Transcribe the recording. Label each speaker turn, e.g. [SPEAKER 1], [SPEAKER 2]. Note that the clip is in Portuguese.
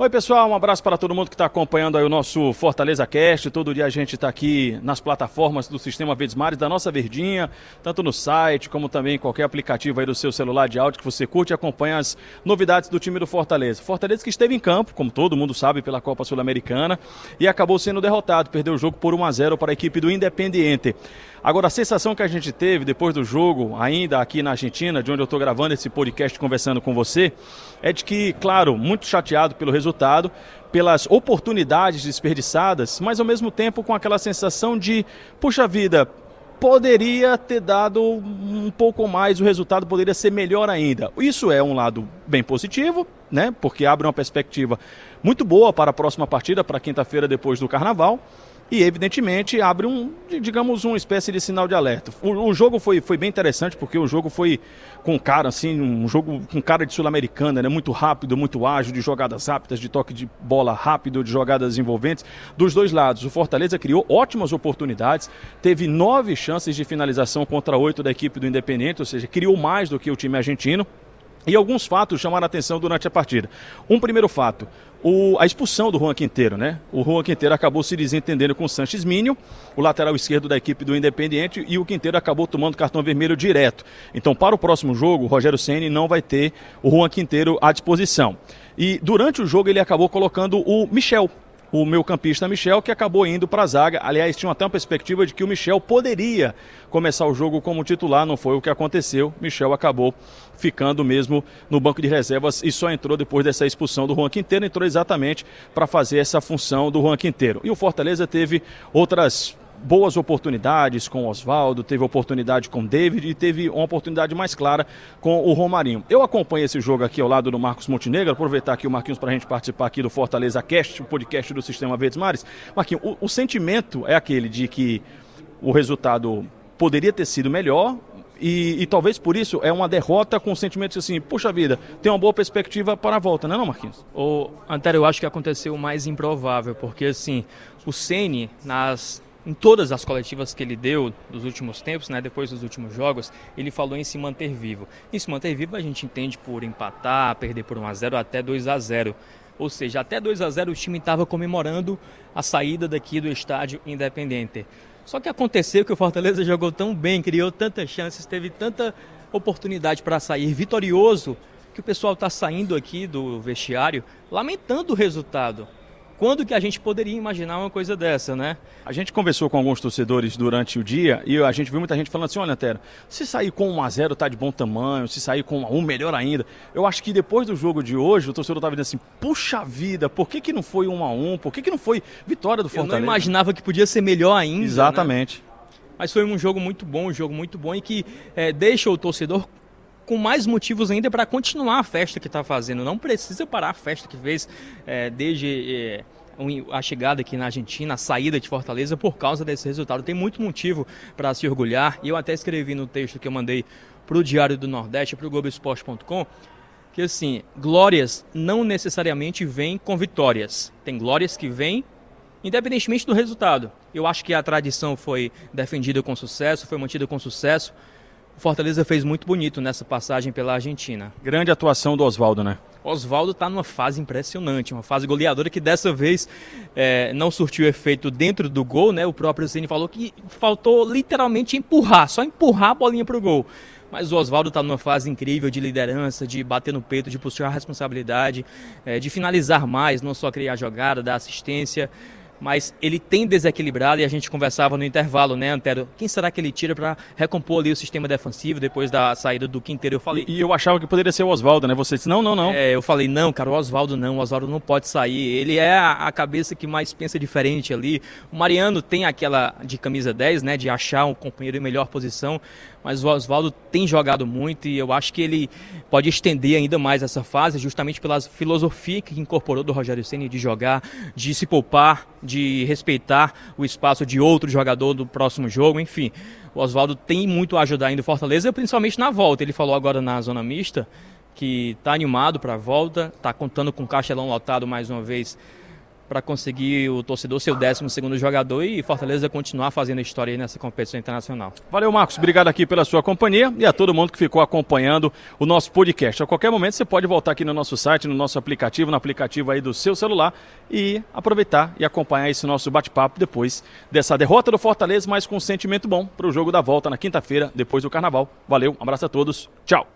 [SPEAKER 1] Oi, pessoal, um abraço para todo mundo que está acompanhando aí o nosso Fortaleza Cast. Todo dia a gente está aqui nas plataformas do Sistema Verdes Mares, da nossa Verdinha, tanto no site como também em qualquer aplicativo aí do seu celular de áudio que você curte e acompanha as novidades do time do Fortaleza. Fortaleza que esteve em campo, como todo mundo sabe, pela Copa Sul-Americana e acabou sendo derrotado, perdeu o jogo por 1 a 0 para a equipe do Independiente. Agora, a sensação que a gente teve depois do jogo, ainda aqui na Argentina, de onde eu estou gravando esse podcast conversando com você, é de que, claro, muito chateado pelo resultado, pelas oportunidades desperdiçadas, mas ao mesmo tempo com aquela sensação de, puxa vida, poderia ter dado um pouco mais, o resultado poderia ser melhor ainda. Isso é um lado bem positivo, né? Porque abre uma perspectiva muito boa para a próxima partida, para quinta-feira depois do Carnaval e evidentemente abre um, digamos, uma espécie de sinal de alerta. O, o, jogo foi, foi bem interessante porque o jogo foi com cara assim, um jogo com cara de sul-americana, né? Muito rápido, muito ágil, de jogadas rápidas, de toque de bola rápido, de jogadas envolventes dos dois lados. O Fortaleza criou ótimas oportunidades, teve nove chances de finalização contra oito da equipe do Independente, ou seja, criou mais do que o time argentino. E alguns fatos chamaram a atenção durante a partida. Um primeiro fato, o, a expulsão do Juan Quinteiro, né? O Juan Quinteiro acabou se desentendendo com o Sanches Minho, o lateral esquerdo da equipe do Independiente, e o Quinteiro acabou tomando cartão vermelho direto. Então, para o próximo jogo, o Rogério Ceni não vai ter o Juan Quinteiro à disposição. E durante o jogo ele acabou colocando o Michel, o meu campista Michel, que acabou indo para a zaga. Aliás, tinha até uma perspectiva de que o Michel poderia começar o jogo como titular, não foi o que aconteceu. Michel acabou ficando mesmo no banco de reservas e só entrou depois dessa expulsão do Juan Quinteiro, entrou exatamente para fazer essa função do Juan Quinteiro. E o Fortaleza teve outras boas oportunidades com o Oswaldo, teve oportunidade com o David e teve uma oportunidade mais clara com o Romarinho. Eu acompanho esse jogo aqui ao lado do Marcos Montenegro, aproveitar aqui o Marquinhos para a gente participar aqui do Fortaleza Cast, o podcast do Sistema Verdes Mares. Marquinhos, o, o sentimento é aquele de que o resultado poderia ter sido melhor, e, e, talvez por isso é uma derrota com sentimentos assim, puxa vida, tem uma boa perspectiva para a volta, não é não, Marquinhos?
[SPEAKER 2] O Antero, eu acho que aconteceu o mais improvável, porque assim, o Ceni nas em todas as coletivas que ele deu dos últimos tempos, né, depois dos últimos jogos, ele falou em se manter vivo. E se manter vivo a gente entende por empatar, perder por 1 a 0 até 2 a 0. Ou seja, até 2 a 0 o time estava comemorando a saída daqui do estádio Independente. Só que aconteceu que o Fortaleza jogou tão bem, criou tantas chances, teve tanta oportunidade para sair vitorioso, que o pessoal está saindo aqui do vestiário lamentando o resultado. Quando que a gente poderia imaginar uma coisa dessa, né?
[SPEAKER 1] A gente conversou com alguns torcedores durante o dia e a gente viu muita gente falando assim, olha, Tero, se sair com 1 a 0 tá de bom tamanho, se sair com 1 a 1 melhor ainda. Eu acho que depois do jogo de hoje, o torcedor estava dizendo assim, puxa vida, por que, que não foi 1 a 1 Por que, que não foi vitória do Fortaleza?
[SPEAKER 2] Eu não imaginava que podia ser melhor ainda, né?
[SPEAKER 1] Exatamente.
[SPEAKER 2] Né? Mas foi um jogo muito bom, um jogo muito bom e que é, deixa o torcedor com mais motivos ainda para continuar a festa que está fazendo. Não precisa parar a festa que fez é, desde é, a chegada aqui na Argentina, a saída de Fortaleza por causa desse resultado. Tem muito motivo para se orgulhar. E eu até escrevi no texto que eu mandei para o Diário do Nordeste, para o Globoesporte.com, que assim, glórias não necessariamente vêm com vitórias. Tem glórias que vêm independentemente do resultado. Eu acho que a tradição foi defendida com sucesso, foi mantida com sucesso. O Fortaleza fez muito bonito nessa passagem pela Argentina.
[SPEAKER 1] Grande atuação do Oswaldo, né?
[SPEAKER 2] Oswaldo está numa fase impressionante, uma fase goleadora que dessa vez é, não surtiu efeito dentro do gol, né? O próprio Ceni falou que faltou literalmente empurrar, só empurrar a bolinha para o gol. Mas o Oswaldo está numa fase incrível de liderança, de bater no peito, de puxar a responsabilidade, é, de finalizar mais, não só criar jogada, dar assistência mas ele tem desequilibrado e a gente conversava no intervalo, né, Antero? Quem será que ele tira para recompor ali o sistema defensivo depois da saída do Quinteiro? Eu falei.
[SPEAKER 1] E, e eu achava que poderia ser o Oswaldo, né? Você disse, não, não, não.
[SPEAKER 2] É, eu falei, não, cara, o Oswaldo não, o Oswaldo não pode sair. Ele é a, a, cabeça que mais pensa diferente ali. O Mariano tem aquela de camisa 10, né? De achar um companheiro em melhor posição, mas o Oswaldo tem jogado muito e eu acho que ele pode estender ainda mais essa fase, justamente pela filosofia que incorporou do Rogério Ceni de jogar, de se poupar, de respeitar o espaço de outro jogador do próximo jogo, enfim. O Oswaldo tem muito a ajudar ainda o Fortaleza, principalmente na volta. Ele falou agora na zona mista que está animado para a volta, está contando com o Castelão lotado mais uma vez para conseguir o torcedor ser o 12 segundo jogador e Fortaleza continuar fazendo história nessa competição internacional.
[SPEAKER 1] Valeu, Marcos. Obrigado aqui pela sua companhia e a todo mundo que ficou acompanhando o nosso podcast. A qualquer momento você pode voltar aqui no nosso site, no nosso aplicativo, no aplicativo aí do seu celular e aproveitar e acompanhar esse nosso bate-papo depois dessa derrota do Fortaleza, mas com um sentimento bom para o jogo da volta na quinta-feira, depois do Carnaval. Valeu, um abraço a todos. Tchau.